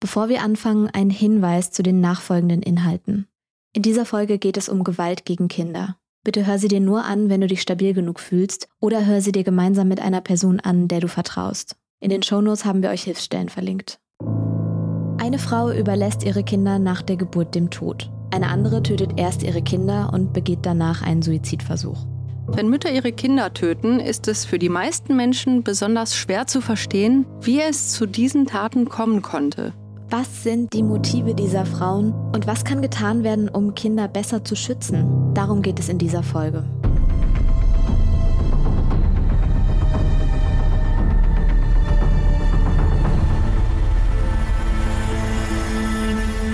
Bevor wir anfangen, ein Hinweis zu den nachfolgenden Inhalten. In dieser Folge geht es um Gewalt gegen Kinder. Bitte hör sie dir nur an, wenn du dich stabil genug fühlst oder hör sie dir gemeinsam mit einer Person an, der du vertraust. In den Shownotes haben wir euch Hilfsstellen verlinkt. Eine Frau überlässt ihre Kinder nach der Geburt dem Tod. Eine andere tötet erst ihre Kinder und begeht danach einen Suizidversuch. Wenn Mütter ihre Kinder töten, ist es für die meisten Menschen besonders schwer zu verstehen, wie es zu diesen Taten kommen konnte. Was sind die Motive dieser Frauen und was kann getan werden, um Kinder besser zu schützen? Darum geht es in dieser Folge.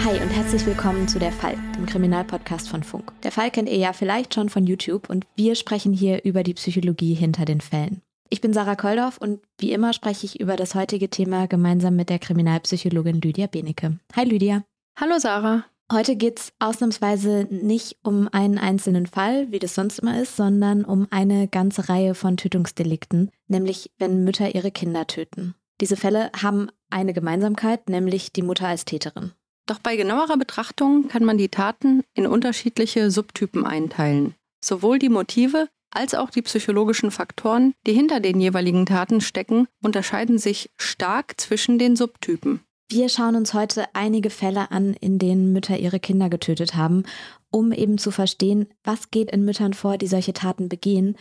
Hi und herzlich willkommen zu Der Fall, dem Kriminalpodcast von Funk. Der Fall kennt ihr ja vielleicht schon von YouTube und wir sprechen hier über die Psychologie hinter den Fällen. Ich bin Sarah Koldorf und wie immer spreche ich über das heutige Thema gemeinsam mit der Kriminalpsychologin Lydia Benecke. Hi Lydia. Hallo Sarah. Heute geht es ausnahmsweise nicht um einen einzelnen Fall, wie das sonst immer ist, sondern um eine ganze Reihe von Tötungsdelikten, nämlich wenn Mütter ihre Kinder töten. Diese Fälle haben eine Gemeinsamkeit, nämlich die Mutter als Täterin. Doch bei genauerer Betrachtung kann man die Taten in unterschiedliche Subtypen einteilen. Sowohl die Motive als auch die psychologischen Faktoren, die hinter den jeweiligen Taten stecken, unterscheiden sich stark zwischen den Subtypen. Wir schauen uns heute einige Fälle an, in denen Mütter ihre Kinder getötet haben, um eben zu verstehen, was geht in Müttern vor, die solche Taten begehen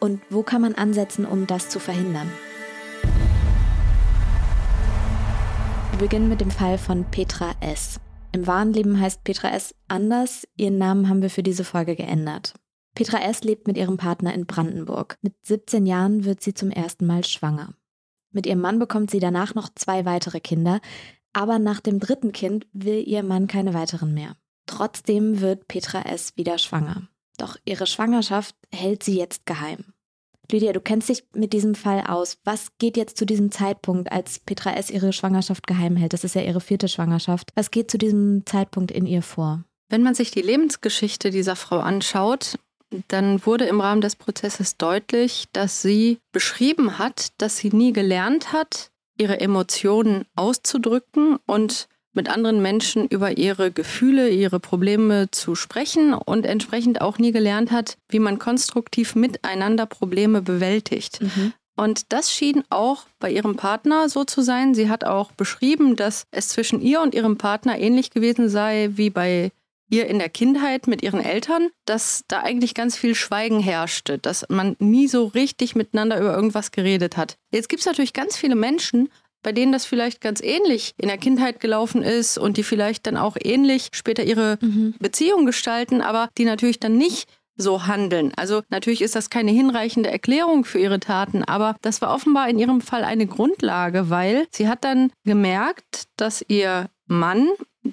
und wo kann man ansetzen, um das zu verhindern. Wir beginnen mit dem Fall von Petra S. Im wahren Leben heißt Petra S. anders, ihren Namen haben wir für diese Folge geändert. Petra S. lebt mit ihrem Partner in Brandenburg. Mit 17 Jahren wird sie zum ersten Mal schwanger. Mit ihrem Mann bekommt sie danach noch zwei weitere Kinder, aber nach dem dritten Kind will ihr Mann keine weiteren mehr. Trotzdem wird Petra S. wieder schwanger. Doch ihre Schwangerschaft hält sie jetzt geheim. Lydia, du kennst dich mit diesem Fall aus. Was geht jetzt zu diesem Zeitpunkt, als Petra S. ihre Schwangerschaft geheim hält? Das ist ja ihre vierte Schwangerschaft. Was geht zu diesem Zeitpunkt in ihr vor? Wenn man sich die Lebensgeschichte dieser Frau anschaut, dann wurde im Rahmen des Prozesses deutlich, dass sie beschrieben hat, dass sie nie gelernt hat, ihre Emotionen auszudrücken und mit anderen Menschen über ihre Gefühle, ihre Probleme zu sprechen und entsprechend auch nie gelernt hat, wie man konstruktiv miteinander Probleme bewältigt. Mhm. Und das schien auch bei ihrem Partner so zu sein. Sie hat auch beschrieben, dass es zwischen ihr und ihrem Partner ähnlich gewesen sei wie bei ihr in der Kindheit mit ihren Eltern, dass da eigentlich ganz viel Schweigen herrschte, dass man nie so richtig miteinander über irgendwas geredet hat. Jetzt gibt es natürlich ganz viele Menschen, bei denen das vielleicht ganz ähnlich in der Kindheit gelaufen ist und die vielleicht dann auch ähnlich später ihre mhm. Beziehung gestalten, aber die natürlich dann nicht so handeln. Also natürlich ist das keine hinreichende Erklärung für ihre Taten, aber das war offenbar in ihrem Fall eine Grundlage, weil sie hat dann gemerkt, dass ihr Mann,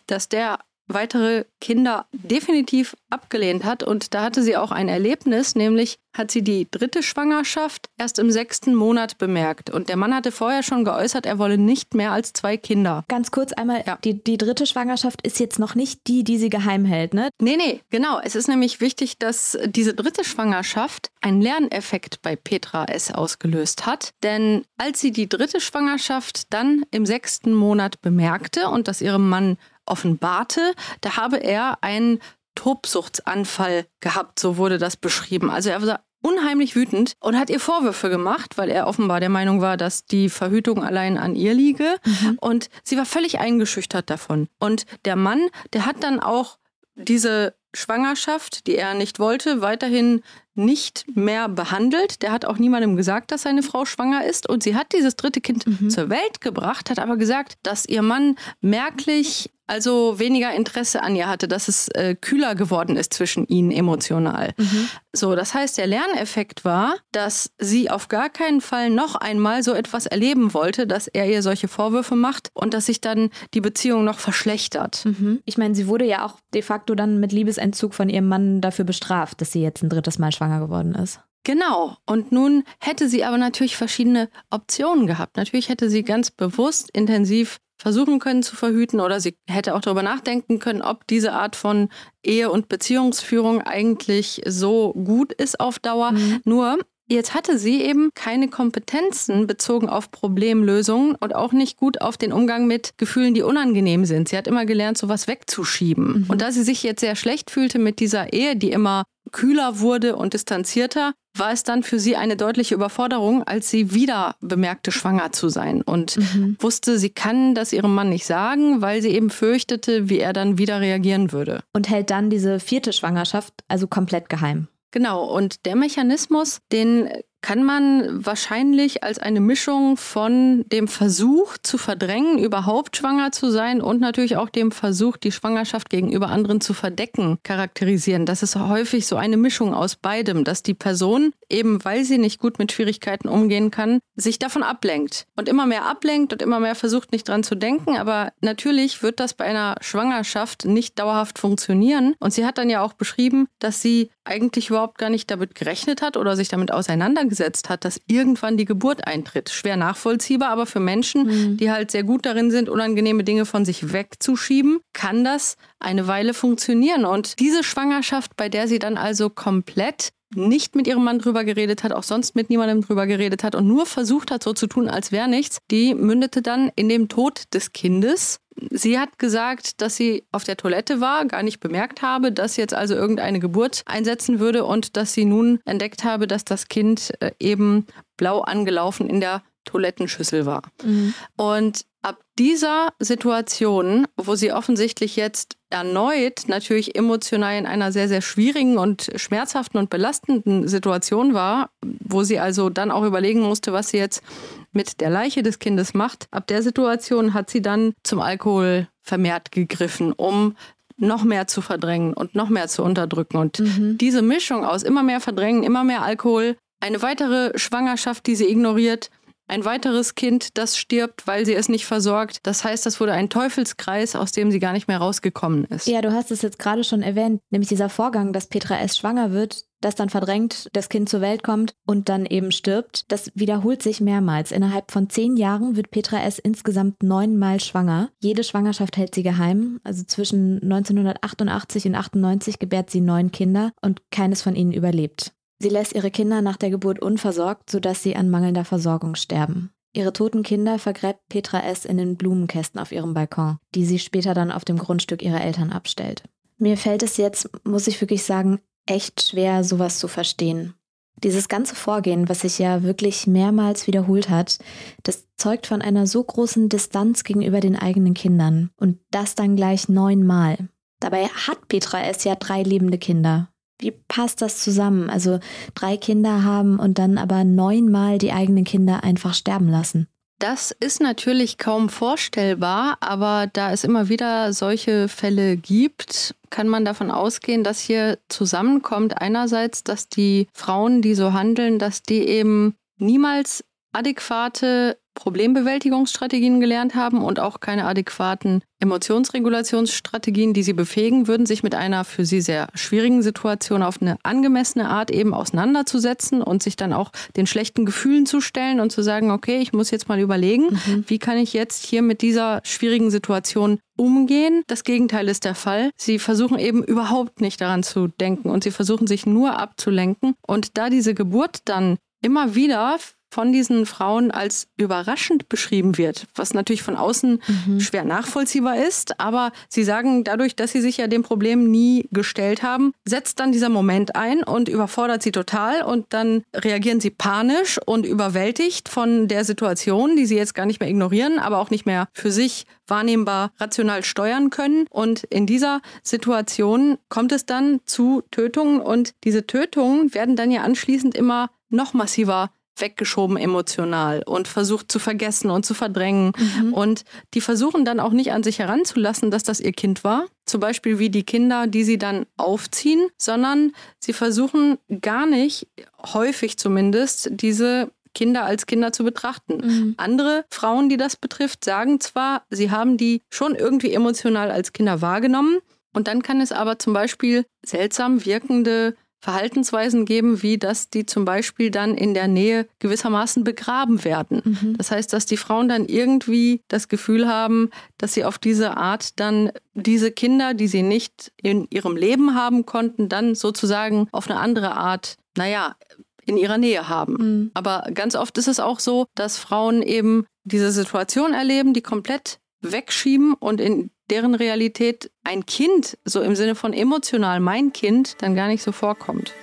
dass der weitere Kinder definitiv abgelehnt hat. Und da hatte sie auch ein Erlebnis, nämlich hat sie die dritte Schwangerschaft erst im sechsten Monat bemerkt. Und der Mann hatte vorher schon geäußert, er wolle nicht mehr als zwei Kinder. Ganz kurz einmal, ja. die, die dritte Schwangerschaft ist jetzt noch nicht die, die sie geheim hält, ne? Nee, nee, genau. Es ist nämlich wichtig, dass diese dritte Schwangerschaft einen Lerneffekt bei Petra S. ausgelöst hat. Denn als sie die dritte Schwangerschaft dann im sechsten Monat bemerkte und das ihrem Mann offenbarte, da habe er einen Tobsuchtsanfall gehabt, so wurde das beschrieben. Also er war unheimlich wütend und hat ihr Vorwürfe gemacht, weil er offenbar der Meinung war, dass die Verhütung allein an ihr liege. Mhm. Und sie war völlig eingeschüchtert davon. Und der Mann, der hat dann auch diese Schwangerschaft, die er nicht wollte, weiterhin nicht mehr behandelt. Der hat auch niemandem gesagt, dass seine Frau schwanger ist. Und sie hat dieses dritte Kind mhm. zur Welt gebracht, hat aber gesagt, dass ihr Mann merklich also weniger Interesse an ihr hatte, dass es äh, kühler geworden ist zwischen ihnen emotional. Mhm. So, das heißt, der Lerneffekt war, dass sie auf gar keinen Fall noch einmal so etwas erleben wollte, dass er ihr solche Vorwürfe macht und dass sich dann die Beziehung noch verschlechtert. Mhm. Ich meine, sie wurde ja auch de facto dann mit Liebesentzug von ihrem Mann dafür bestraft, dass sie jetzt ein drittes Mal schwanger geworden ist. Genau. Und nun hätte sie aber natürlich verschiedene Optionen gehabt. Natürlich hätte sie ganz bewusst intensiv versuchen können zu verhüten oder sie hätte auch darüber nachdenken können, ob diese Art von Ehe- und Beziehungsführung eigentlich so gut ist auf Dauer. Mhm. Nur Jetzt hatte sie eben keine Kompetenzen bezogen auf Problemlösungen und auch nicht gut auf den Umgang mit Gefühlen, die unangenehm sind. Sie hat immer gelernt, sowas wegzuschieben. Mhm. Und da sie sich jetzt sehr schlecht fühlte mit dieser Ehe, die immer kühler wurde und distanzierter, war es dann für sie eine deutliche Überforderung, als sie wieder bemerkte, schwanger zu sein und mhm. wusste, sie kann das ihrem Mann nicht sagen, weil sie eben fürchtete, wie er dann wieder reagieren würde. Und hält dann diese vierte Schwangerschaft also komplett geheim. Genau, und der Mechanismus, den kann man wahrscheinlich als eine Mischung von dem Versuch zu verdrängen, überhaupt schwanger zu sein und natürlich auch dem Versuch, die Schwangerschaft gegenüber anderen zu verdecken, charakterisieren. Das ist häufig so eine Mischung aus beidem, dass die Person, eben weil sie nicht gut mit Schwierigkeiten umgehen kann, sich davon ablenkt und immer mehr ablenkt und immer mehr versucht, nicht dran zu denken. Aber natürlich wird das bei einer Schwangerschaft nicht dauerhaft funktionieren. Und sie hat dann ja auch beschrieben, dass sie eigentlich überhaupt gar nicht damit gerechnet hat oder sich damit auseinandergesetzt vorausgesetzt hat, dass irgendwann die Geburt eintritt. Schwer nachvollziehbar, aber für Menschen, mhm. die halt sehr gut darin sind, unangenehme Dinge von sich wegzuschieben, kann das eine Weile funktionieren. Und diese Schwangerschaft, bei der sie dann also komplett nicht mit ihrem Mann drüber geredet hat, auch sonst mit niemandem drüber geredet hat und nur versucht hat, so zu tun, als wäre nichts, die mündete dann in dem Tod des Kindes. Sie hat gesagt, dass sie auf der Toilette war, gar nicht bemerkt habe, dass jetzt also irgendeine Geburt einsetzen würde und dass sie nun entdeckt habe, dass das Kind äh, eben blau angelaufen in der Toilettenschüssel war. Mhm. Und ab dieser Situation, wo sie offensichtlich jetzt erneut natürlich emotional in einer sehr, sehr schwierigen und schmerzhaften und belastenden Situation war, wo sie also dann auch überlegen musste, was sie jetzt mit der Leiche des Kindes macht, ab der Situation hat sie dann zum Alkohol vermehrt gegriffen, um noch mehr zu verdrängen und noch mehr zu unterdrücken. Und mhm. diese Mischung aus immer mehr Verdrängen, immer mehr Alkohol, eine weitere Schwangerschaft, die sie ignoriert, ein weiteres Kind, das stirbt, weil sie es nicht versorgt. Das heißt, das wurde ein Teufelskreis, aus dem sie gar nicht mehr rausgekommen ist. Ja, du hast es jetzt gerade schon erwähnt, nämlich dieser Vorgang, dass Petra S. schwanger wird, das dann verdrängt, das Kind zur Welt kommt und dann eben stirbt. Das wiederholt sich mehrmals. Innerhalb von zehn Jahren wird Petra S. insgesamt neunmal schwanger. Jede Schwangerschaft hält sie geheim. Also zwischen 1988 und 98 gebärt sie neun Kinder und keines von ihnen überlebt. Sie lässt ihre Kinder nach der Geburt unversorgt, sodass sie an mangelnder Versorgung sterben. Ihre toten Kinder vergräbt Petra S. in den Blumenkästen auf ihrem Balkon, die sie später dann auf dem Grundstück ihrer Eltern abstellt. Mir fällt es jetzt, muss ich wirklich sagen, echt schwer, sowas zu verstehen. Dieses ganze Vorgehen, was sich ja wirklich mehrmals wiederholt hat, das zeugt von einer so großen Distanz gegenüber den eigenen Kindern. Und das dann gleich neunmal. Dabei hat Petra S. ja drei lebende Kinder. Wie passt das zusammen? Also drei Kinder haben und dann aber neunmal die eigenen Kinder einfach sterben lassen. Das ist natürlich kaum vorstellbar, aber da es immer wieder solche Fälle gibt, kann man davon ausgehen, dass hier zusammenkommt einerseits, dass die Frauen, die so handeln, dass die eben niemals adäquate Problembewältigungsstrategien gelernt haben und auch keine adäquaten Emotionsregulationsstrategien, die sie befähigen würden, sich mit einer für sie sehr schwierigen Situation auf eine angemessene Art eben auseinanderzusetzen und sich dann auch den schlechten Gefühlen zu stellen und zu sagen, okay, ich muss jetzt mal überlegen, mhm. wie kann ich jetzt hier mit dieser schwierigen Situation umgehen. Das Gegenteil ist der Fall. Sie versuchen eben überhaupt nicht daran zu denken und sie versuchen sich nur abzulenken. Und da diese Geburt dann immer wieder von diesen Frauen als überraschend beschrieben wird, was natürlich von außen mhm. schwer nachvollziehbar ist. Aber sie sagen, dadurch, dass sie sich ja dem Problem nie gestellt haben, setzt dann dieser Moment ein und überfordert sie total und dann reagieren sie panisch und überwältigt von der Situation, die sie jetzt gar nicht mehr ignorieren, aber auch nicht mehr für sich wahrnehmbar rational steuern können. Und in dieser Situation kommt es dann zu Tötungen und diese Tötungen werden dann ja anschließend immer noch massiver weggeschoben emotional und versucht zu vergessen und zu verdrängen. Mhm. Und die versuchen dann auch nicht an sich heranzulassen, dass das ihr Kind war. Zum Beispiel wie die Kinder, die sie dann aufziehen, sondern sie versuchen gar nicht, häufig zumindest, diese Kinder als Kinder zu betrachten. Mhm. Andere Frauen, die das betrifft, sagen zwar, sie haben die schon irgendwie emotional als Kinder wahrgenommen. Und dann kann es aber zum Beispiel seltsam wirkende Verhaltensweisen geben, wie dass die zum Beispiel dann in der Nähe gewissermaßen begraben werden. Mhm. Das heißt, dass die Frauen dann irgendwie das Gefühl haben, dass sie auf diese Art dann diese Kinder, die sie nicht in ihrem Leben haben konnten, dann sozusagen auf eine andere Art, naja, in ihrer Nähe haben. Mhm. Aber ganz oft ist es auch so, dass Frauen eben diese Situation erleben, die komplett wegschieben und in deren Realität ein Kind, so im Sinne von emotional mein Kind, dann gar nicht so vorkommt.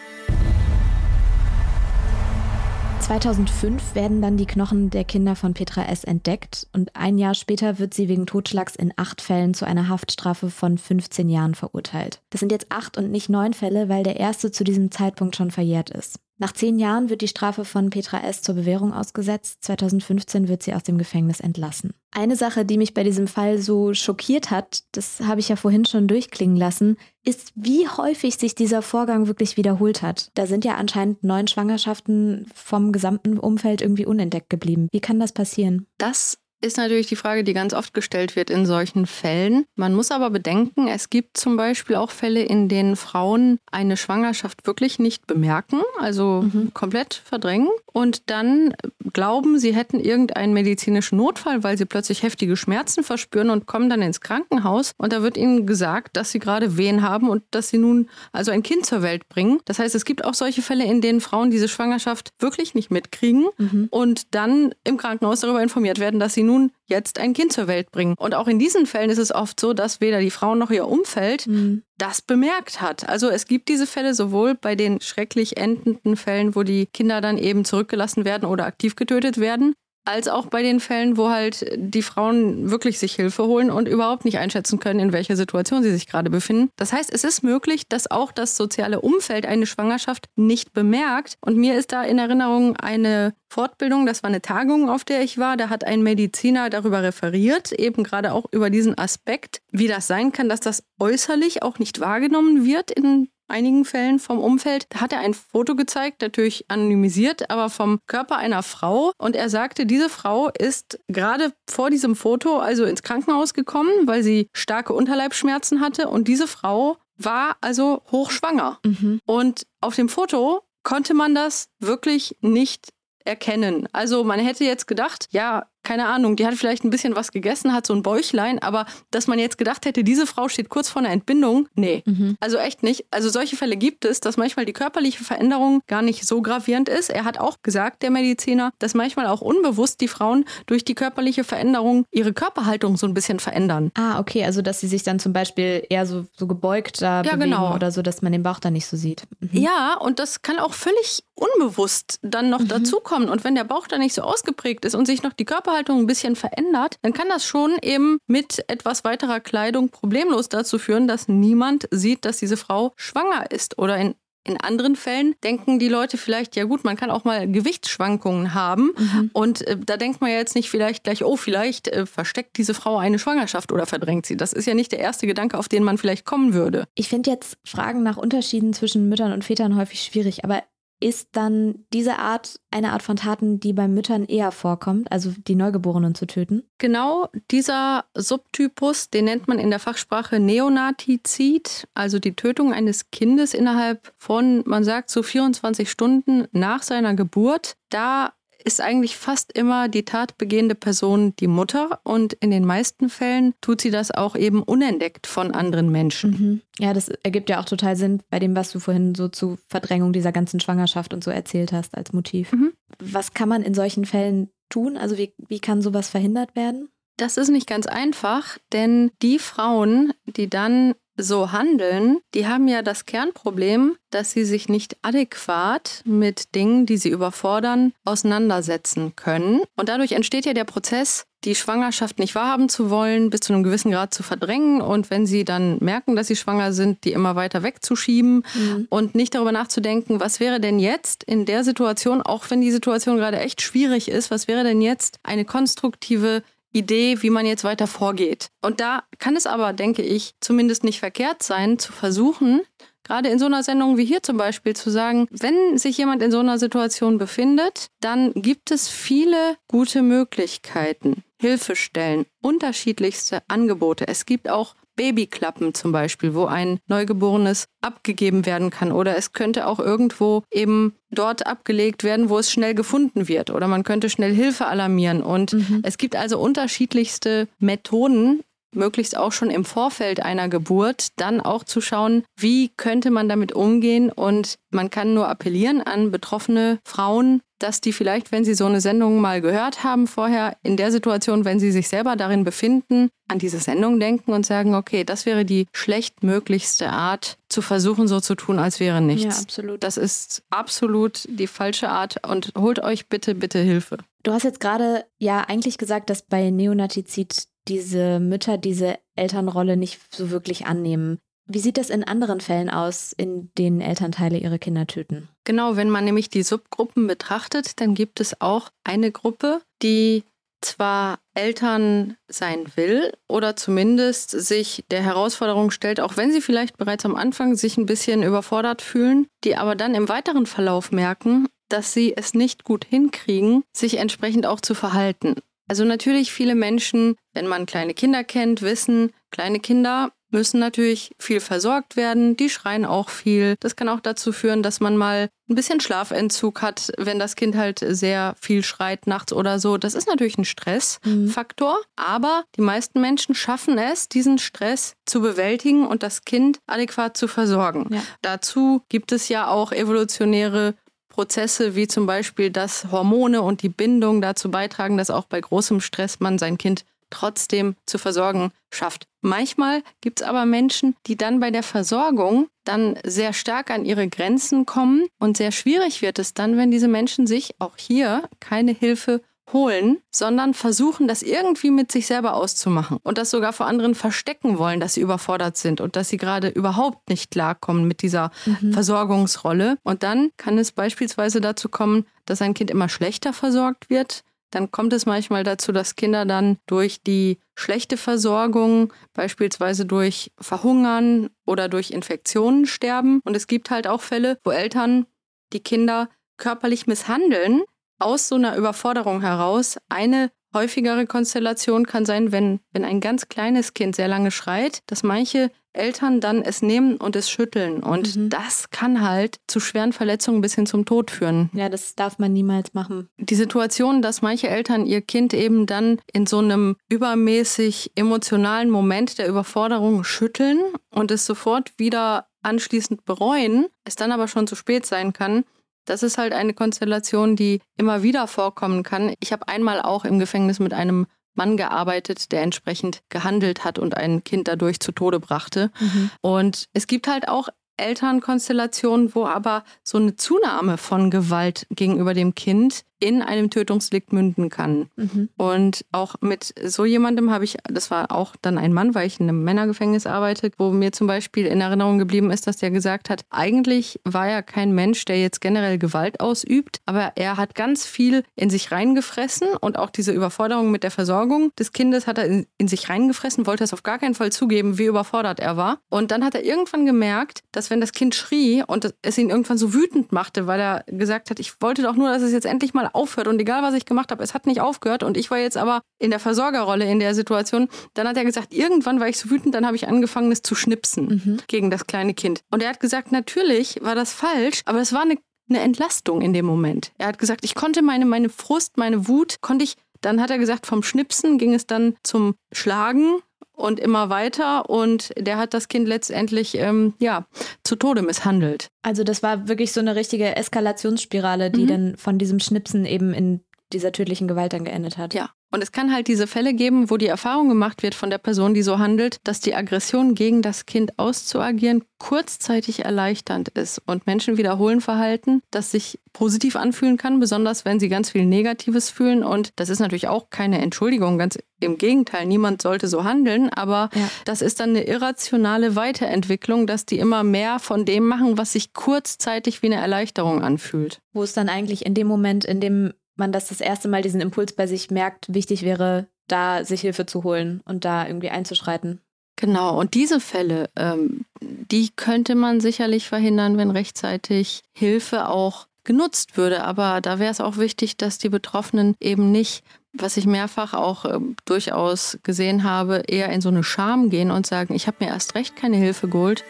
2005 werden dann die Knochen der Kinder von Petra S. entdeckt und ein Jahr später wird sie wegen Totschlags in acht Fällen zu einer Haftstrafe von 15 Jahren verurteilt. Das sind jetzt acht und nicht neun Fälle, weil der erste zu diesem Zeitpunkt schon verjährt ist. Nach zehn Jahren wird die Strafe von Petra S. zur Bewährung ausgesetzt. 2015 wird sie aus dem Gefängnis entlassen. Eine Sache, die mich bei diesem Fall so schockiert hat, das habe ich ja vorhin schon durchklingen lassen, ist, wie häufig sich dieser Vorgang wirklich wiederholt hat. Da sind ja anscheinend neun Schwangerschaften vom gesamten Umfeld irgendwie unentdeckt geblieben. Wie kann das passieren? Das ist natürlich die Frage, die ganz oft gestellt wird in solchen Fällen. Man muss aber bedenken, es gibt zum Beispiel auch Fälle, in denen Frauen eine Schwangerschaft wirklich nicht bemerken, also mhm. komplett verdrängen und dann glauben, sie hätten irgendeinen medizinischen Notfall, weil sie plötzlich heftige Schmerzen verspüren und kommen dann ins Krankenhaus und da wird ihnen gesagt, dass sie gerade Wehen haben und dass sie nun also ein Kind zur Welt bringen. Das heißt, es gibt auch solche Fälle, in denen Frauen diese Schwangerschaft wirklich nicht mitkriegen mhm. und dann im Krankenhaus darüber informiert werden, dass sie nun nun jetzt ein Kind zur Welt bringen. Und auch in diesen Fällen ist es oft so, dass weder die Frau noch ihr Umfeld mhm. das bemerkt hat. Also es gibt diese Fälle sowohl bei den schrecklich endenden Fällen, wo die Kinder dann eben zurückgelassen werden oder aktiv getötet werden, als auch bei den Fällen, wo halt die Frauen wirklich sich Hilfe holen und überhaupt nicht einschätzen können, in welcher Situation sie sich gerade befinden. Das heißt, es ist möglich, dass auch das soziale Umfeld eine Schwangerschaft nicht bemerkt. Und mir ist da in Erinnerung eine Fortbildung, das war eine Tagung, auf der ich war. Da hat ein Mediziner darüber referiert, eben gerade auch über diesen Aspekt, wie das sein kann, dass das äußerlich auch nicht wahrgenommen wird in einigen Fällen vom Umfeld. Da hat er ein Foto gezeigt, natürlich anonymisiert, aber vom Körper einer Frau. Und er sagte, diese Frau ist gerade vor diesem Foto also ins Krankenhaus gekommen, weil sie starke Unterleibsschmerzen hatte. Und diese Frau war also hochschwanger. Mhm. Und auf dem Foto konnte man das wirklich nicht erkennen. Also man hätte jetzt gedacht, ja, keine Ahnung, die hat vielleicht ein bisschen was gegessen, hat so ein Bäuchlein, aber dass man jetzt gedacht hätte, diese Frau steht kurz vor einer Entbindung, nee. Mhm. Also echt nicht. Also solche Fälle gibt es, dass manchmal die körperliche Veränderung gar nicht so gravierend ist. Er hat auch gesagt, der Mediziner, dass manchmal auch unbewusst die Frauen durch die körperliche Veränderung ihre Körperhaltung so ein bisschen verändern. Ah, okay, also dass sie sich dann zum Beispiel eher so, so gebeugt da ja, bewegen genau. oder so, dass man den Bauch dann nicht so sieht. Mhm. Ja, und das kann auch völlig unbewusst dann noch mhm. dazukommen. Und wenn der Bauch dann nicht so ausgeprägt ist und sich noch die Körper Körperhaltung ein bisschen verändert, dann kann das schon eben mit etwas weiterer Kleidung problemlos dazu führen, dass niemand sieht, dass diese Frau schwanger ist oder in in anderen Fällen denken die Leute vielleicht, ja gut, man kann auch mal Gewichtsschwankungen haben. Mhm. Und äh, da denkt man ja jetzt nicht vielleicht gleich, oh, vielleicht äh, versteckt diese Frau eine Schwangerschaft oder verdrängt sie. Das ist ja nicht der erste Gedanke, auf den man vielleicht kommen würde. Ich finde jetzt Fragen nach Unterschieden zwischen Müttern und Vätern häufig schwierig, aber ist dann diese Art eine Art von Taten, die bei Müttern eher vorkommt, also die Neugeborenen zu töten? Genau, dieser Subtypus, den nennt man in der Fachsprache Neonatizid, also die Tötung eines Kindes innerhalb von, man sagt, so 24 Stunden nach seiner Geburt. Da ist eigentlich fast immer die tatbegehende Person die Mutter und in den meisten Fällen tut sie das auch eben unentdeckt von anderen Menschen. Mhm. Ja, das ergibt ja auch total Sinn bei dem, was du vorhin so zu Verdrängung dieser ganzen Schwangerschaft und so erzählt hast als Motiv. Mhm. Was kann man in solchen Fällen tun? Also wie, wie kann sowas verhindert werden? Das ist nicht ganz einfach, denn die Frauen, die dann so handeln, die haben ja das Kernproblem, dass sie sich nicht adäquat mit Dingen, die sie überfordern, auseinandersetzen können. Und dadurch entsteht ja der Prozess, die Schwangerschaft nicht wahrhaben zu wollen, bis zu einem gewissen Grad zu verdrängen und wenn sie dann merken, dass sie schwanger sind, die immer weiter wegzuschieben mhm. und nicht darüber nachzudenken, was wäre denn jetzt in der Situation, auch wenn die Situation gerade echt schwierig ist, was wäre denn jetzt eine konstruktive Idee, wie man jetzt weiter vorgeht. Und da kann es aber, denke ich, zumindest nicht verkehrt sein, zu versuchen, gerade in so einer Sendung wie hier zum Beispiel zu sagen, wenn sich jemand in so einer Situation befindet, dann gibt es viele gute Möglichkeiten, Hilfestellen, unterschiedlichste Angebote. Es gibt auch Babyklappen zum Beispiel, wo ein Neugeborenes abgegeben werden kann. Oder es könnte auch irgendwo eben dort abgelegt werden, wo es schnell gefunden wird. Oder man könnte schnell Hilfe alarmieren. Und mhm. es gibt also unterschiedlichste Methoden, möglichst auch schon im Vorfeld einer Geburt, dann auch zu schauen, wie könnte man damit umgehen. Und man kann nur appellieren an betroffene Frauen, dass die vielleicht, wenn sie so eine Sendung mal gehört haben vorher, in der Situation, wenn sie sich selber darin befinden, an diese Sendung denken und sagen, okay, das wäre die schlechtmöglichste Art, zu versuchen, so zu tun, als wäre nichts. Ja, absolut. Das ist absolut die falsche Art und holt euch bitte, bitte Hilfe. Du hast jetzt gerade ja eigentlich gesagt, dass bei Neonatizid diese Mütter diese Elternrolle nicht so wirklich annehmen. Wie sieht das in anderen Fällen aus, in denen Elternteile ihre Kinder töten? Genau, wenn man nämlich die Subgruppen betrachtet, dann gibt es auch eine Gruppe, die zwar Eltern sein will oder zumindest sich der Herausforderung stellt, auch wenn sie vielleicht bereits am Anfang sich ein bisschen überfordert fühlen, die aber dann im weiteren Verlauf merken, dass sie es nicht gut hinkriegen, sich entsprechend auch zu verhalten. Also natürlich viele Menschen, wenn man kleine Kinder kennt, wissen, kleine Kinder müssen natürlich viel versorgt werden. Die schreien auch viel. Das kann auch dazu führen, dass man mal ein bisschen Schlafentzug hat, wenn das Kind halt sehr viel schreit nachts oder so. Das ist natürlich ein Stressfaktor, mhm. aber die meisten Menschen schaffen es, diesen Stress zu bewältigen und das Kind adäquat zu versorgen. Ja. Dazu gibt es ja auch evolutionäre Prozesse wie zum Beispiel, dass Hormone und die Bindung dazu beitragen, dass auch bei großem Stress man sein Kind trotzdem zu versorgen schafft. Manchmal gibt es aber Menschen, die dann bei der Versorgung dann sehr stark an ihre Grenzen kommen und sehr schwierig wird es dann, wenn diese Menschen sich auch hier keine Hilfe holen, sondern versuchen, das irgendwie mit sich selber auszumachen und das sogar vor anderen verstecken wollen, dass sie überfordert sind und dass sie gerade überhaupt nicht klarkommen mit dieser mhm. Versorgungsrolle. Und dann kann es beispielsweise dazu kommen, dass ein Kind immer schlechter versorgt wird, dann kommt es manchmal dazu, dass Kinder dann durch die schlechte Versorgung, beispielsweise durch Verhungern oder durch Infektionen sterben. Und es gibt halt auch Fälle, wo Eltern die Kinder körperlich misshandeln, aus so einer Überforderung heraus. Eine häufigere Konstellation kann sein, wenn, wenn ein ganz kleines Kind sehr lange schreit, dass manche Eltern dann es nehmen und es schütteln. Und mhm. das kann halt zu schweren Verletzungen bis hin zum Tod führen. Ja, das darf man niemals machen. Die Situation, dass manche Eltern ihr Kind eben dann in so einem übermäßig emotionalen Moment der Überforderung schütteln und es sofort wieder anschließend bereuen, es dann aber schon zu spät sein kann, das ist halt eine Konstellation, die immer wieder vorkommen kann. Ich habe einmal auch im Gefängnis mit einem Mann gearbeitet, der entsprechend gehandelt hat und ein Kind dadurch zu Tode brachte. Mhm. Und es gibt halt auch Elternkonstellationen, wo aber so eine Zunahme von Gewalt gegenüber dem Kind in einem Tötungsdelikt münden kann. Mhm. Und auch mit so jemandem habe ich, das war auch dann ein Mann, weil ich in einem Männergefängnis arbeite, wo mir zum Beispiel in Erinnerung geblieben ist, dass der gesagt hat, eigentlich war er kein Mensch, der jetzt generell Gewalt ausübt, aber er hat ganz viel in sich reingefressen und auch diese Überforderung mit der Versorgung des Kindes hat er in, in sich reingefressen, wollte es auf gar keinen Fall zugeben, wie überfordert er war. Und dann hat er irgendwann gemerkt, dass wenn das Kind schrie und es ihn irgendwann so wütend machte, weil er gesagt hat, ich wollte doch nur, dass es jetzt endlich mal aufhört und egal was ich gemacht habe, es hat nicht aufgehört und ich war jetzt aber in der Versorgerrolle in der Situation. Dann hat er gesagt, irgendwann war ich so wütend, dann habe ich angefangen, es zu schnipsen mhm. gegen das kleine Kind. Und er hat gesagt, natürlich war das falsch, aber es war eine, eine Entlastung in dem Moment. Er hat gesagt, ich konnte meine, meine Frust, meine Wut, konnte ich dann hat er gesagt, vom Schnipsen ging es dann zum Schlagen und immer weiter und der hat das Kind letztendlich ähm, ja zu Tode misshandelt. Also das war wirklich so eine richtige Eskalationsspirale, die mhm. dann von diesem Schnipsen eben in dieser tödlichen Gewalt dann geendet hat. Ja. Und es kann halt diese Fälle geben, wo die Erfahrung gemacht wird von der Person, die so handelt, dass die Aggression gegen das Kind auszuagieren kurzzeitig erleichternd ist. Und Menschen wiederholen Verhalten, das sich positiv anfühlen kann, besonders wenn sie ganz viel Negatives fühlen. Und das ist natürlich auch keine Entschuldigung, ganz im Gegenteil, niemand sollte so handeln. Aber ja. das ist dann eine irrationale Weiterentwicklung, dass die immer mehr von dem machen, was sich kurzzeitig wie eine Erleichterung anfühlt. Wo es dann eigentlich in dem Moment, in dem man das das erste Mal diesen Impuls bei sich merkt, wichtig wäre, da sich Hilfe zu holen und da irgendwie einzuschreiten. Genau, und diese Fälle, ähm, die könnte man sicherlich verhindern, wenn rechtzeitig Hilfe auch genutzt würde. Aber da wäre es auch wichtig, dass die Betroffenen eben nicht, was ich mehrfach auch äh, durchaus gesehen habe, eher in so eine Scham gehen und sagen, ich habe mir erst recht keine Hilfe geholt.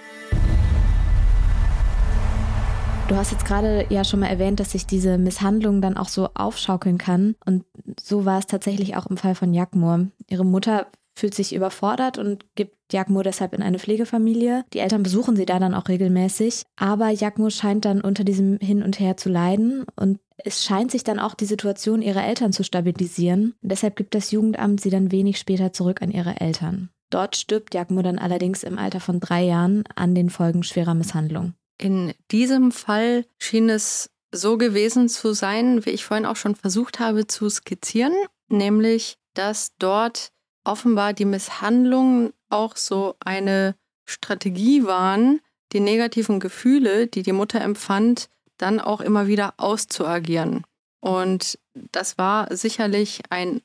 Du hast jetzt gerade ja schon mal erwähnt, dass sich diese Misshandlung dann auch so aufschaukeln kann. Und so war es tatsächlich auch im Fall von Jagmur. Ihre Mutter fühlt sich überfordert und gibt Jagmo deshalb in eine Pflegefamilie. Die Eltern besuchen sie da dann auch regelmäßig. Aber Jagmo scheint dann unter diesem Hin und Her zu leiden und es scheint sich dann auch die Situation ihrer Eltern zu stabilisieren. Und deshalb gibt das Jugendamt sie dann wenig später zurück an ihre Eltern. Dort stirbt Jagmo dann allerdings im Alter von drei Jahren an den Folgen schwerer Misshandlung. In diesem Fall schien es so gewesen zu sein, wie ich vorhin auch schon versucht habe zu skizzieren, nämlich dass dort offenbar die Misshandlungen auch so eine Strategie waren, die negativen Gefühle, die die Mutter empfand, dann auch immer wieder auszuagieren. Und das war sicherlich ein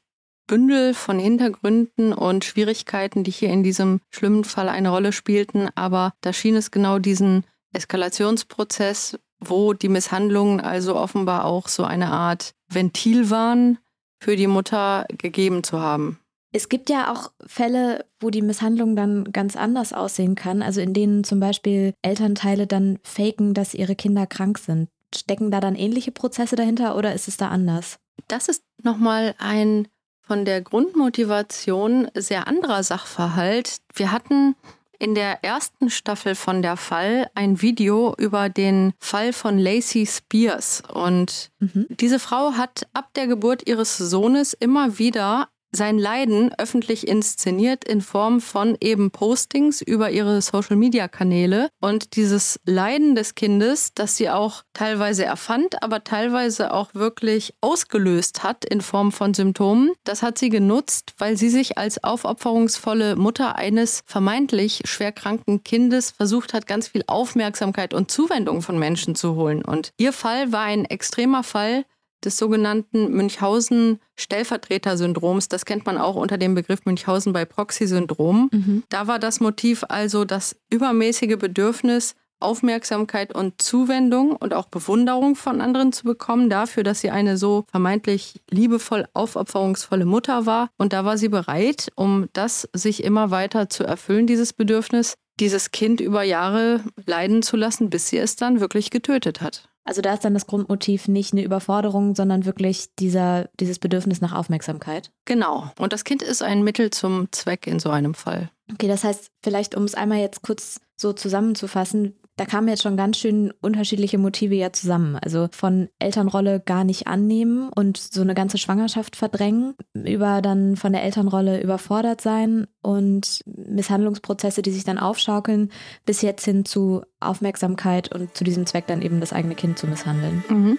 Bündel von Hintergründen und Schwierigkeiten, die hier in diesem schlimmen Fall eine Rolle spielten. Aber da schien es genau diesen Eskalationsprozess, wo die Misshandlungen also offenbar auch so eine Art Ventil waren, für die Mutter gegeben zu haben. Es gibt ja auch Fälle, wo die Misshandlung dann ganz anders aussehen kann, also in denen zum Beispiel Elternteile dann faken, dass ihre Kinder krank sind. Stecken da dann ähnliche Prozesse dahinter oder ist es da anders? Das ist nochmal ein von der Grundmotivation sehr anderer Sachverhalt. Wir hatten in der ersten Staffel von der Fall ein Video über den Fall von Lacey Spears. Und mhm. diese Frau hat ab der Geburt ihres Sohnes immer wieder sein Leiden öffentlich inszeniert in Form von eben Postings über ihre Social-Media-Kanäle. Und dieses Leiden des Kindes, das sie auch teilweise erfand, aber teilweise auch wirklich ausgelöst hat in Form von Symptomen, das hat sie genutzt, weil sie sich als aufopferungsvolle Mutter eines vermeintlich schwerkranken Kindes versucht hat, ganz viel Aufmerksamkeit und Zuwendung von Menschen zu holen. Und ihr Fall war ein extremer Fall, des sogenannten Münchhausen-Stellvertreter-Syndroms. Das kennt man auch unter dem Begriff Münchhausen bei Proxy-Syndrom. Mhm. Da war das Motiv also das übermäßige Bedürfnis, Aufmerksamkeit und Zuwendung und auch Bewunderung von anderen zu bekommen dafür, dass sie eine so vermeintlich liebevoll aufopferungsvolle Mutter war. Und da war sie bereit, um das sich immer weiter zu erfüllen, dieses Bedürfnis, dieses Kind über Jahre leiden zu lassen, bis sie es dann wirklich getötet hat. Also da ist dann das Grundmotiv nicht eine Überforderung, sondern wirklich dieser, dieses Bedürfnis nach Aufmerksamkeit. Genau. Und das Kind ist ein Mittel zum Zweck in so einem Fall. Okay, das heißt, vielleicht um es einmal jetzt kurz so zusammenzufassen, da kamen jetzt schon ganz schön unterschiedliche Motive ja zusammen. Also von Elternrolle gar nicht annehmen und so eine ganze Schwangerschaft verdrängen, über dann von der Elternrolle überfordert sein und Misshandlungsprozesse, die sich dann aufschaukeln, bis jetzt hin zu Aufmerksamkeit und zu diesem Zweck dann eben das eigene Kind zu misshandeln. Mhm.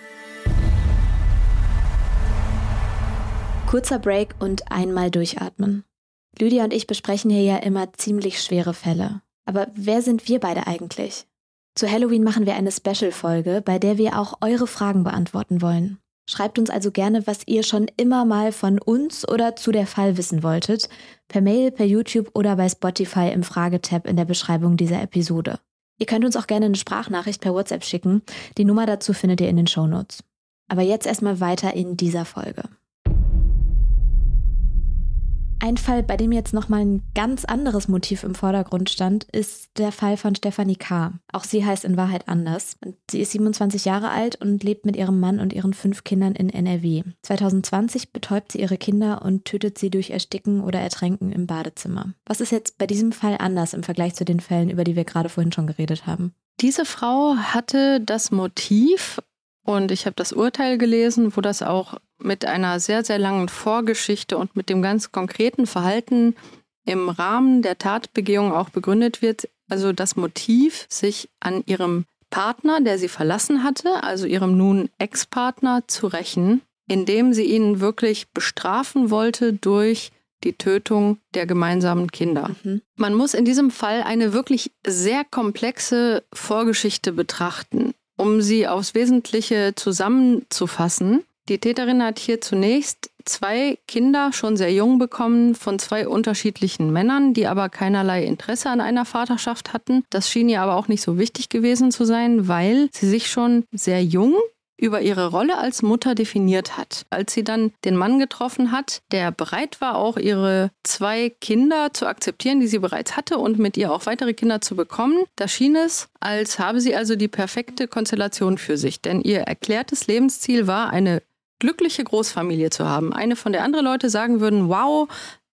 Kurzer Break und einmal durchatmen. Lydia und ich besprechen hier ja immer ziemlich schwere Fälle. Aber wer sind wir beide eigentlich? Zu Halloween machen wir eine Special-Folge, bei der wir auch eure Fragen beantworten wollen. Schreibt uns also gerne, was ihr schon immer mal von uns oder zu der Fall wissen wolltet, per Mail, per YouTube oder bei Spotify im Fragetab in der Beschreibung dieser Episode. Ihr könnt uns auch gerne eine Sprachnachricht per WhatsApp schicken. Die Nummer dazu findet ihr in den Shownotes. Aber jetzt erstmal weiter in dieser Folge. Ein Fall, bei dem jetzt nochmal ein ganz anderes Motiv im Vordergrund stand, ist der Fall von Stefanie K. Auch sie heißt in Wahrheit anders. Sie ist 27 Jahre alt und lebt mit ihrem Mann und ihren fünf Kindern in NRW. 2020 betäubt sie ihre Kinder und tötet sie durch Ersticken oder Ertränken im Badezimmer. Was ist jetzt bei diesem Fall anders im Vergleich zu den Fällen, über die wir gerade vorhin schon geredet haben? Diese Frau hatte das Motiv, und ich habe das Urteil gelesen, wo das auch mit einer sehr, sehr langen Vorgeschichte und mit dem ganz konkreten Verhalten im Rahmen der Tatbegehung auch begründet wird. Also das Motiv, sich an ihrem Partner, der sie verlassen hatte, also ihrem nun Ex-Partner, zu rächen, indem sie ihn wirklich bestrafen wollte durch die Tötung der gemeinsamen Kinder. Mhm. Man muss in diesem Fall eine wirklich sehr komplexe Vorgeschichte betrachten, um sie aufs Wesentliche zusammenzufassen. Die Täterin hat hier zunächst zwei Kinder schon sehr jung bekommen von zwei unterschiedlichen Männern, die aber keinerlei Interesse an einer Vaterschaft hatten. Das schien ihr aber auch nicht so wichtig gewesen zu sein, weil sie sich schon sehr jung über ihre Rolle als Mutter definiert hat. Als sie dann den Mann getroffen hat, der bereit war, auch ihre zwei Kinder zu akzeptieren, die sie bereits hatte und mit ihr auch weitere Kinder zu bekommen, da schien es, als habe sie also die perfekte Konstellation für sich. Denn ihr erklärtes Lebensziel war, eine glückliche Großfamilie zu haben. Eine, von der andere Leute sagen würden, wow,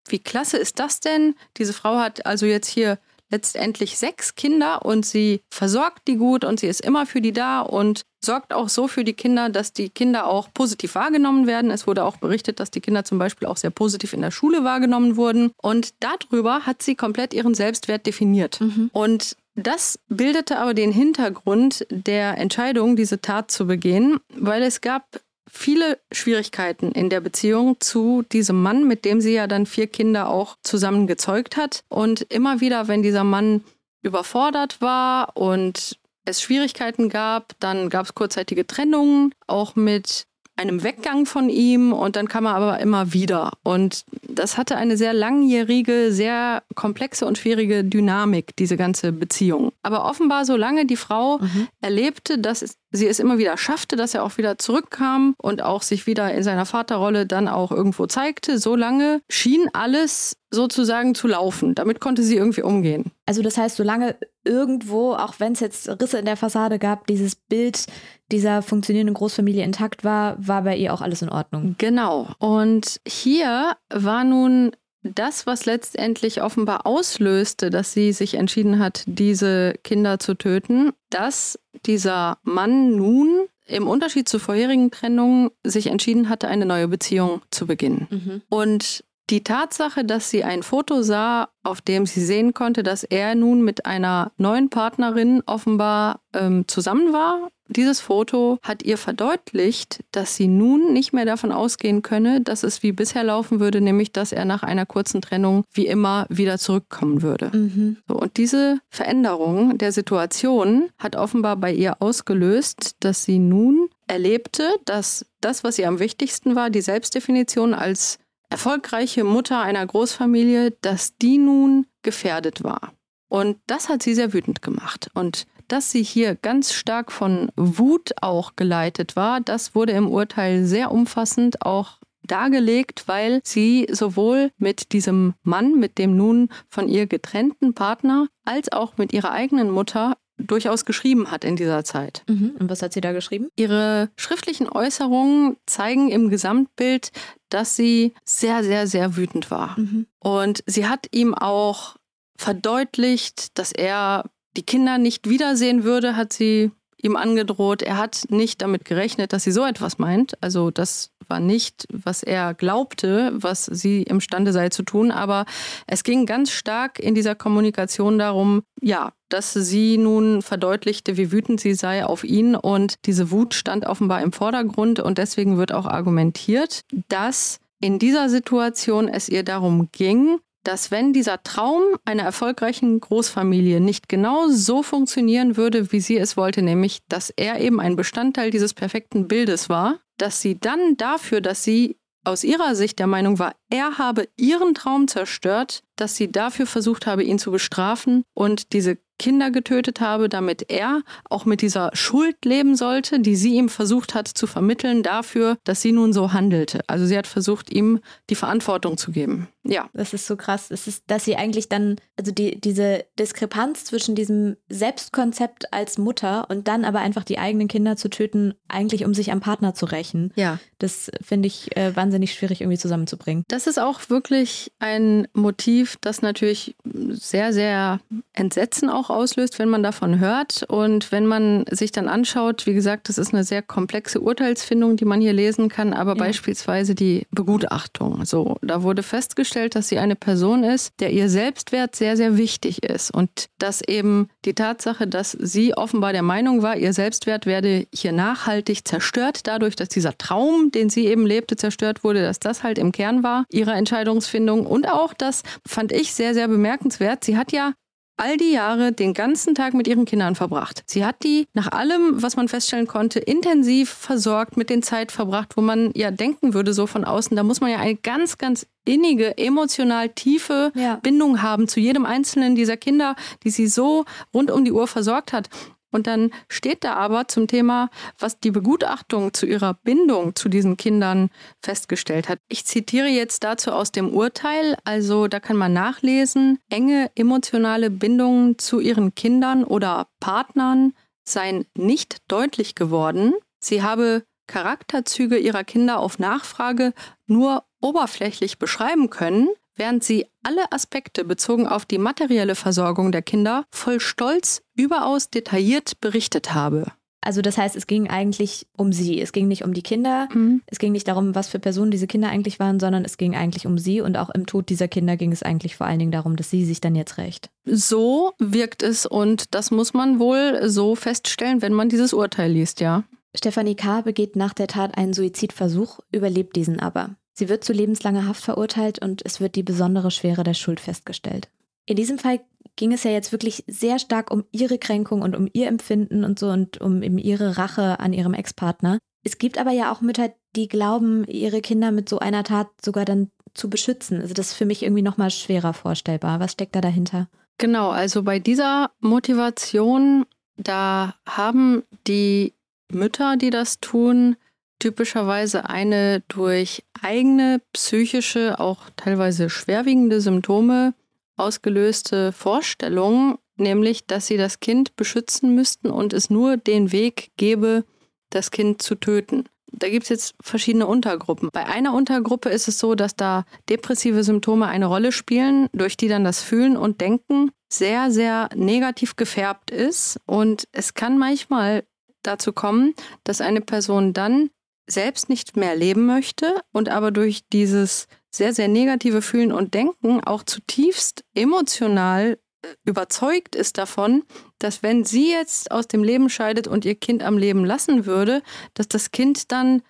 wie klasse ist das denn? Diese Frau hat also jetzt hier letztendlich sechs Kinder und sie versorgt die gut und sie ist immer für die da und sorgt auch so für die Kinder, dass die Kinder auch positiv wahrgenommen werden. Es wurde auch berichtet, dass die Kinder zum Beispiel auch sehr positiv in der Schule wahrgenommen wurden. Und darüber hat sie komplett ihren Selbstwert definiert. Mhm. Und das bildete aber den Hintergrund der Entscheidung, diese Tat zu begehen, weil es gab viele Schwierigkeiten in der Beziehung zu diesem Mann, mit dem sie ja dann vier Kinder auch zusammen gezeugt hat. Und immer wieder, wenn dieser Mann überfordert war und es Schwierigkeiten gab, dann gab es kurzzeitige Trennungen, auch mit einem Weggang von ihm und dann kam er aber immer wieder. Und das hatte eine sehr langjährige, sehr komplexe und schwierige Dynamik, diese ganze Beziehung. Aber offenbar, solange die Frau mhm. erlebte, dass sie es immer wieder schaffte, dass er auch wieder zurückkam und auch sich wieder in seiner Vaterrolle dann auch irgendwo zeigte, solange schien alles sozusagen zu laufen. Damit konnte sie irgendwie umgehen. Also das heißt, solange irgendwo, auch wenn es jetzt Risse in der Fassade gab, dieses Bild dieser funktionierenden Großfamilie intakt war, war bei ihr auch alles in Ordnung. Genau. Und hier war nun das, was letztendlich offenbar auslöste, dass sie sich entschieden hat, diese Kinder zu töten, dass dieser Mann nun im Unterschied zu vorherigen Trennungen sich entschieden hatte, eine neue Beziehung zu beginnen. Mhm. Und die Tatsache, dass sie ein Foto sah, auf dem sie sehen konnte, dass er nun mit einer neuen Partnerin offenbar ähm, zusammen war, dieses Foto hat ihr verdeutlicht, dass sie nun nicht mehr davon ausgehen könne, dass es wie bisher laufen würde, nämlich dass er nach einer kurzen Trennung wie immer wieder zurückkommen würde. Mhm. So, und diese Veränderung der Situation hat offenbar bei ihr ausgelöst, dass sie nun erlebte, dass das, was ihr am wichtigsten war, die Selbstdefinition als erfolgreiche Mutter einer Großfamilie, dass die nun gefährdet war. Und das hat sie sehr wütend gemacht. Und dass sie hier ganz stark von Wut auch geleitet war, das wurde im Urteil sehr umfassend auch dargelegt, weil sie sowohl mit diesem Mann, mit dem nun von ihr getrennten Partner, als auch mit ihrer eigenen Mutter durchaus geschrieben hat in dieser Zeit. Mhm. Und was hat sie da geschrieben? Ihre schriftlichen Äußerungen zeigen im Gesamtbild, dass sie sehr, sehr, sehr wütend war. Mhm. Und sie hat ihm auch verdeutlicht, dass er die Kinder nicht wiedersehen würde, hat sie ihm angedroht. Er hat nicht damit gerechnet, dass sie so etwas meint. Also das war nicht, was er glaubte, was sie imstande sei zu tun. Aber es ging ganz stark in dieser Kommunikation darum, ja, dass sie nun verdeutlichte, wie wütend sie sei auf ihn. Und diese Wut stand offenbar im Vordergrund. Und deswegen wird auch argumentiert, dass in dieser Situation es ihr darum ging, dass wenn dieser Traum einer erfolgreichen Großfamilie nicht genau so funktionieren würde, wie sie es wollte, nämlich dass er eben ein Bestandteil dieses perfekten Bildes war, dass sie dann dafür, dass sie aus ihrer Sicht der Meinung war, er habe ihren Traum zerstört, dass sie dafür versucht habe, ihn zu bestrafen und diese Kinder getötet habe, damit er auch mit dieser Schuld leben sollte, die sie ihm versucht hat zu vermitteln dafür, dass sie nun so handelte. Also sie hat versucht, ihm die Verantwortung zu geben. Ja. Das ist so krass. Es ist, dass sie eigentlich dann, also die, diese Diskrepanz zwischen diesem Selbstkonzept als Mutter und dann aber einfach die eigenen Kinder zu töten, eigentlich um sich am Partner zu rächen. Ja. Das finde ich äh, wahnsinnig schwierig irgendwie zusammenzubringen. Das ist auch wirklich ein Motiv, das natürlich sehr, sehr Entsetzen auch auslöst, wenn man davon hört. Und wenn man sich dann anschaut, wie gesagt, das ist eine sehr komplexe Urteilsfindung, die man hier lesen kann, aber ja. beispielsweise die Begutachtung. So, da wurde festgestellt, festgestellt, dass sie eine Person ist, der ihr Selbstwert sehr, sehr wichtig ist. Und dass eben die Tatsache, dass sie offenbar der Meinung war, ihr Selbstwert werde hier nachhaltig zerstört, dadurch, dass dieser Traum, den sie eben lebte, zerstört wurde, dass das halt im Kern war ihrer Entscheidungsfindung. Und auch das fand ich sehr, sehr bemerkenswert. Sie hat ja all die Jahre den ganzen Tag mit ihren Kindern verbracht. Sie hat die nach allem, was man feststellen konnte, intensiv versorgt, mit den Zeit verbracht, wo man ja denken würde, so von außen, da muss man ja eine ganz, ganz innige, emotional tiefe ja. Bindung haben zu jedem einzelnen dieser Kinder, die sie so rund um die Uhr versorgt hat. Und dann steht da aber zum Thema, was die Begutachtung zu ihrer Bindung zu diesen Kindern festgestellt hat. Ich zitiere jetzt dazu aus dem Urteil, also da kann man nachlesen, enge emotionale Bindungen zu ihren Kindern oder Partnern seien nicht deutlich geworden. Sie habe Charakterzüge ihrer Kinder auf Nachfrage nur oberflächlich beschreiben können, während sie alle Aspekte bezogen auf die materielle Versorgung der Kinder voll Stolz überaus detailliert berichtet habe. Also das heißt, es ging eigentlich um sie. Es ging nicht um die Kinder. Mhm. Es ging nicht darum, was für Personen diese Kinder eigentlich waren, sondern es ging eigentlich um sie. Und auch im Tod dieser Kinder ging es eigentlich vor allen Dingen darum, dass sie sich dann jetzt rächt. So wirkt es und das muss man wohl so feststellen, wenn man dieses Urteil liest, ja. Stefanie K. begeht nach der Tat einen Suizidversuch, überlebt diesen aber. Sie wird zu lebenslanger Haft verurteilt und es wird die besondere Schwere der Schuld festgestellt. In diesem Fall ging es ja jetzt wirklich sehr stark um ihre Kränkung und um ihr Empfinden und so und um ihre Rache an ihrem Ex-Partner. Es gibt aber ja auch Mütter, die glauben, ihre Kinder mit so einer Tat sogar dann zu beschützen. Also das ist für mich irgendwie nochmal schwerer vorstellbar. Was steckt da dahinter? Genau, also bei dieser Motivation, da haben die Mütter, die das tun, typischerweise eine durch eigene psychische, auch teilweise schwerwiegende Symptome ausgelöste Vorstellung, nämlich dass sie das Kind beschützen müssten und es nur den Weg gäbe, das Kind zu töten. Da gibt es jetzt verschiedene Untergruppen. Bei einer Untergruppe ist es so, dass da depressive Symptome eine Rolle spielen, durch die dann das Fühlen und Denken sehr, sehr negativ gefärbt ist. Und es kann manchmal dazu kommen, dass eine Person dann selbst nicht mehr leben möchte und aber durch dieses sehr, sehr negative Fühlen und Denken auch zutiefst emotional äh, überzeugt ist davon, dass wenn sie jetzt aus dem Leben scheidet und ihr Kind am Leben lassen würde, dass das Kind dann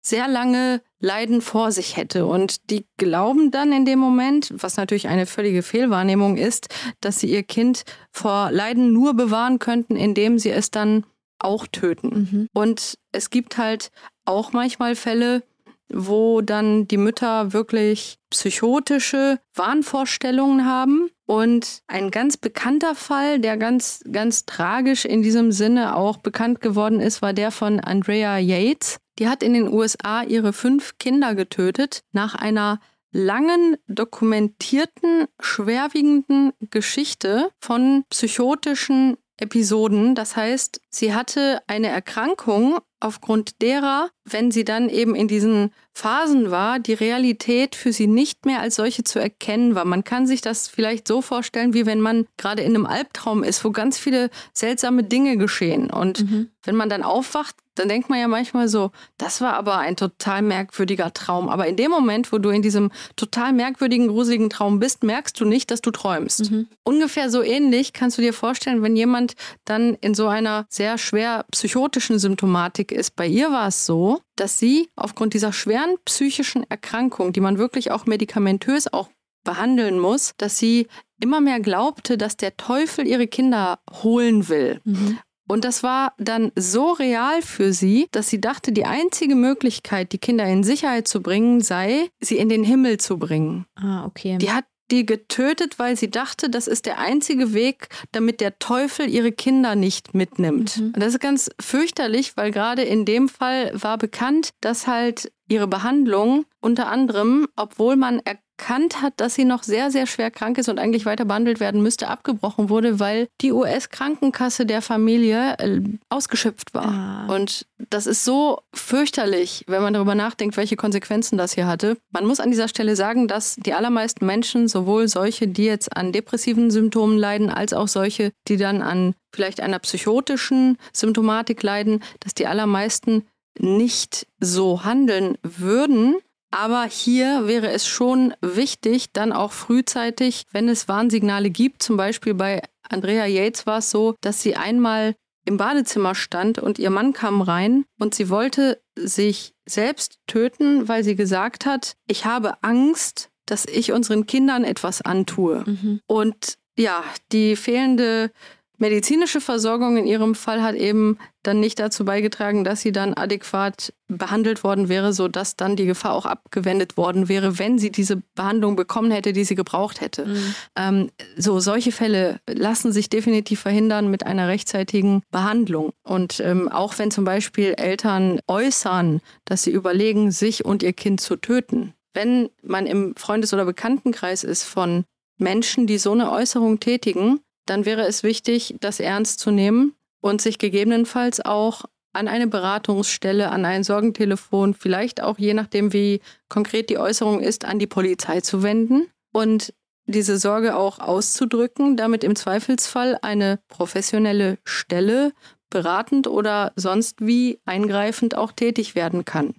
sehr lange Leiden vor sich hätte. Und die glauben dann in dem Moment, was natürlich eine völlige Fehlwahrnehmung ist, dass sie ihr Kind vor Leiden nur bewahren könnten, indem sie es dann auch töten. Mhm. Und es gibt halt auch manchmal Fälle, wo dann die Mütter wirklich psychotische Wahnvorstellungen haben. Und ein ganz bekannter Fall, der ganz, ganz tragisch in diesem Sinne auch bekannt geworden ist, war der von Andrea Yates. Die hat in den USA ihre fünf Kinder getötet nach einer langen dokumentierten, schwerwiegenden Geschichte von psychotischen Episoden. Das heißt, sie hatte eine Erkrankung, aufgrund derer, wenn sie dann eben in diesen Phasen war, die Realität für sie nicht mehr als solche zu erkennen war. Man kann sich das vielleicht so vorstellen, wie wenn man gerade in einem Albtraum ist, wo ganz viele seltsame Dinge geschehen. Und mhm. wenn man dann aufwacht, dann denkt man ja manchmal so, das war aber ein total merkwürdiger Traum. Aber in dem Moment, wo du in diesem total merkwürdigen, gruseligen Traum bist, merkst du nicht, dass du träumst. Mhm. Ungefähr so ähnlich kannst du dir vorstellen, wenn jemand dann in so einer sehr schwer psychotischen Symptomatik ist. Bei ihr war es so, dass sie aufgrund dieser schweren psychischen Erkrankung, die man wirklich auch medikamentös auch behandeln muss, dass sie immer mehr glaubte, dass der Teufel ihre Kinder holen will. Mhm. Und das war dann so real für sie, dass sie dachte, die einzige Möglichkeit, die Kinder in Sicherheit zu bringen, sei, sie in den Himmel zu bringen. Ah, okay. Die hat die getötet, weil sie dachte, das ist der einzige Weg, damit der Teufel ihre Kinder nicht mitnimmt. Mhm. Das ist ganz fürchterlich, weil gerade in dem Fall war bekannt, dass halt ihre Behandlung unter anderem, obwohl man erkannt hat, dass sie noch sehr, sehr schwer krank ist und eigentlich weiter behandelt werden müsste, abgebrochen wurde, weil die US-Krankenkasse der Familie äh, ausgeschöpft war. Ah. Und das ist so fürchterlich, wenn man darüber nachdenkt, welche Konsequenzen das hier hatte. Man muss an dieser Stelle sagen, dass die allermeisten Menschen, sowohl solche, die jetzt an depressiven Symptomen leiden, als auch solche, die dann an vielleicht einer psychotischen Symptomatik leiden, dass die allermeisten nicht so handeln würden. Aber hier wäre es schon wichtig, dann auch frühzeitig, wenn es Warnsignale gibt, zum Beispiel bei Andrea Yates war es so, dass sie einmal im Badezimmer stand und ihr Mann kam rein und sie wollte sich selbst töten, weil sie gesagt hat, ich habe Angst, dass ich unseren Kindern etwas antue. Mhm. Und ja, die fehlende medizinische Versorgung in ihrem Fall hat eben dann nicht dazu beigetragen, dass sie dann adäquat behandelt worden wäre, sodass dann die Gefahr auch abgewendet worden wäre, wenn sie diese Behandlung bekommen hätte, die sie gebraucht hätte. Mhm. Ähm, so solche Fälle lassen sich definitiv verhindern mit einer rechtzeitigen Behandlung. Und ähm, auch wenn zum Beispiel Eltern äußern, dass sie überlegen, sich und ihr Kind zu töten, wenn man im Freundes- oder Bekanntenkreis ist von Menschen, die so eine Äußerung tätigen, dann wäre es wichtig, das ernst zu nehmen und sich gegebenenfalls auch an eine Beratungsstelle, an ein Sorgentelefon, vielleicht auch je nachdem, wie konkret die Äußerung ist, an die Polizei zu wenden und diese Sorge auch auszudrücken, damit im Zweifelsfall eine professionelle Stelle beratend oder sonst wie eingreifend auch tätig werden kann.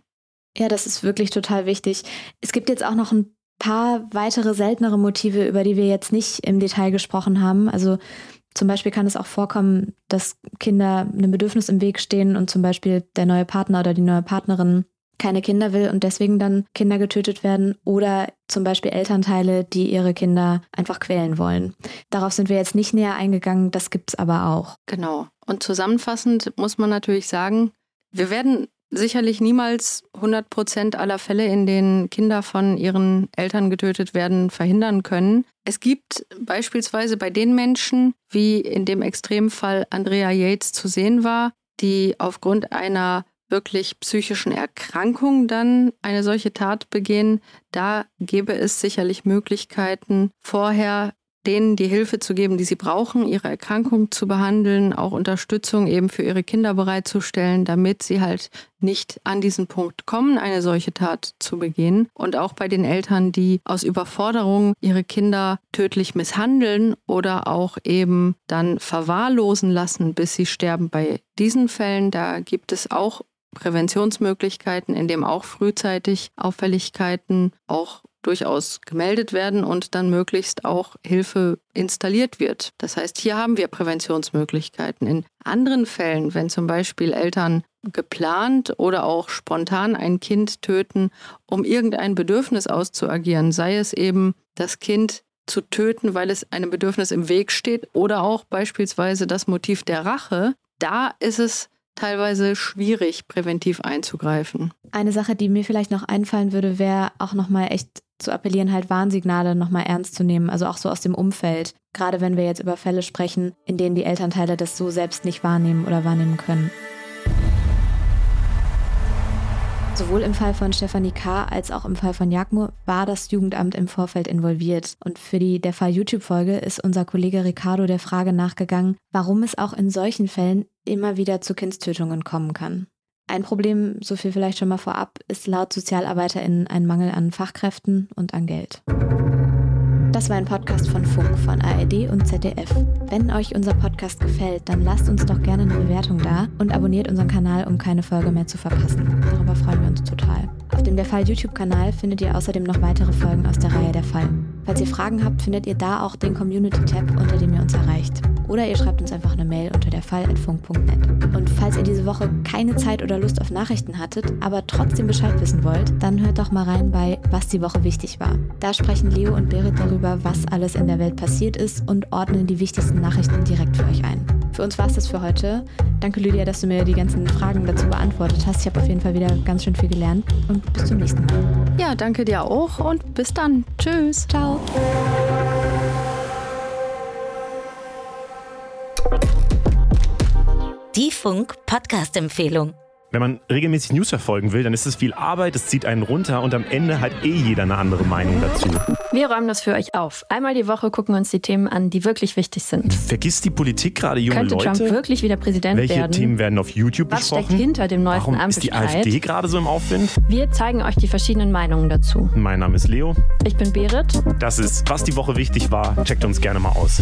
Ja, das ist wirklich total wichtig. Es gibt jetzt auch noch ein paar weitere seltenere Motive, über die wir jetzt nicht im Detail gesprochen haben. Also zum Beispiel kann es auch vorkommen, dass Kinder einem Bedürfnis im Weg stehen und zum Beispiel der neue Partner oder die neue Partnerin keine Kinder will und deswegen dann Kinder getötet werden oder zum Beispiel Elternteile, die ihre Kinder einfach quälen wollen. Darauf sind wir jetzt nicht näher eingegangen, das gibt es aber auch. Genau. Und zusammenfassend muss man natürlich sagen, wir werden sicherlich niemals 100 Prozent aller Fälle, in denen Kinder von ihren Eltern getötet werden, verhindern können. Es gibt beispielsweise bei den Menschen, wie in dem Extremfall Andrea Yates zu sehen war, die aufgrund einer wirklich psychischen Erkrankung dann eine solche Tat begehen, da gäbe es sicherlich Möglichkeiten, vorher denen die Hilfe zu geben, die sie brauchen, ihre Erkrankung zu behandeln, auch Unterstützung eben für ihre Kinder bereitzustellen, damit sie halt nicht an diesen Punkt kommen, eine solche Tat zu begehen. Und auch bei den Eltern, die aus Überforderung ihre Kinder tödlich misshandeln oder auch eben dann verwahrlosen lassen, bis sie sterben. Bei diesen Fällen, da gibt es auch Präventionsmöglichkeiten, in dem auch frühzeitig Auffälligkeiten auch durchaus gemeldet werden und dann möglichst auch Hilfe installiert wird. Das heißt, hier haben wir Präventionsmöglichkeiten. In anderen Fällen, wenn zum Beispiel Eltern geplant oder auch spontan ein Kind töten, um irgendein Bedürfnis auszuagieren, sei es eben das Kind zu töten, weil es einem Bedürfnis im Weg steht oder auch beispielsweise das Motiv der Rache, da ist es teilweise schwierig, präventiv einzugreifen. Eine Sache, die mir vielleicht noch einfallen würde, wäre auch nochmal echt zu appellieren, halt Warnsignale nochmal ernst zu nehmen, also auch so aus dem Umfeld. Gerade wenn wir jetzt über Fälle sprechen, in denen die Elternteile das so selbst nicht wahrnehmen oder wahrnehmen können. Sowohl im Fall von Stefanie K. als auch im Fall von Jagmo war das Jugendamt im Vorfeld involviert. Und für die Der Fall YouTube-Folge ist unser Kollege Ricardo der Frage nachgegangen, warum es auch in solchen Fällen immer wieder zu Kindstötungen kommen kann. Ein Problem, so viel vielleicht schon mal vorab, ist laut SozialarbeiterInnen ein Mangel an Fachkräften und an Geld. Das war ein Podcast von Funk, von ARD und ZDF. Wenn euch unser Podcast gefällt, dann lasst uns doch gerne eine Bewertung da und abonniert unseren Kanal, um keine Folge mehr zu verpassen. Darüber freuen wir uns total. Auf dem Der Fall YouTube-Kanal findet ihr außerdem noch weitere Folgen aus der Reihe Der Fall. Falls ihr Fragen habt, findet ihr da auch den Community-Tab, unter dem ihr uns erreicht. Oder ihr schreibt uns einfach eine Mail unter derfall.funk.net. Und falls ihr diese Woche keine Zeit oder Lust auf Nachrichten hattet, aber trotzdem Bescheid wissen wollt, dann hört doch mal rein bei Was die Woche wichtig war. Da sprechen Leo und Berit darüber, was alles in der Welt passiert ist und ordnen die wichtigsten Nachrichten direkt für euch ein. Für uns war es das für heute. Danke Lydia, dass du mir die ganzen Fragen dazu beantwortet hast. Ich habe auf jeden Fall wieder ganz schön viel gelernt und bis zum nächsten Mal. Ja, danke dir auch und bis dann. Tschüss. Ciao. Die Funk Podcast Empfehlung. Wenn man regelmäßig News verfolgen will, dann ist es viel Arbeit, es zieht einen runter und am Ende hat eh jeder eine andere Meinung dazu. Wir räumen das für euch auf. Einmal die Woche gucken wir uns die Themen an, die wirklich wichtig sind. Vergisst die Politik gerade junge Könnte Leute? Trump wirklich wieder Präsident Welche werden? Themen werden auf YouTube Was besprochen? steckt hinter dem neuesten Warum ist die? AfD gerade so im Aufwind? Wir zeigen euch die verschiedenen Meinungen dazu. Mein Name ist Leo. Ich bin Berit. Das ist, was die Woche wichtig war. Checkt uns gerne mal aus.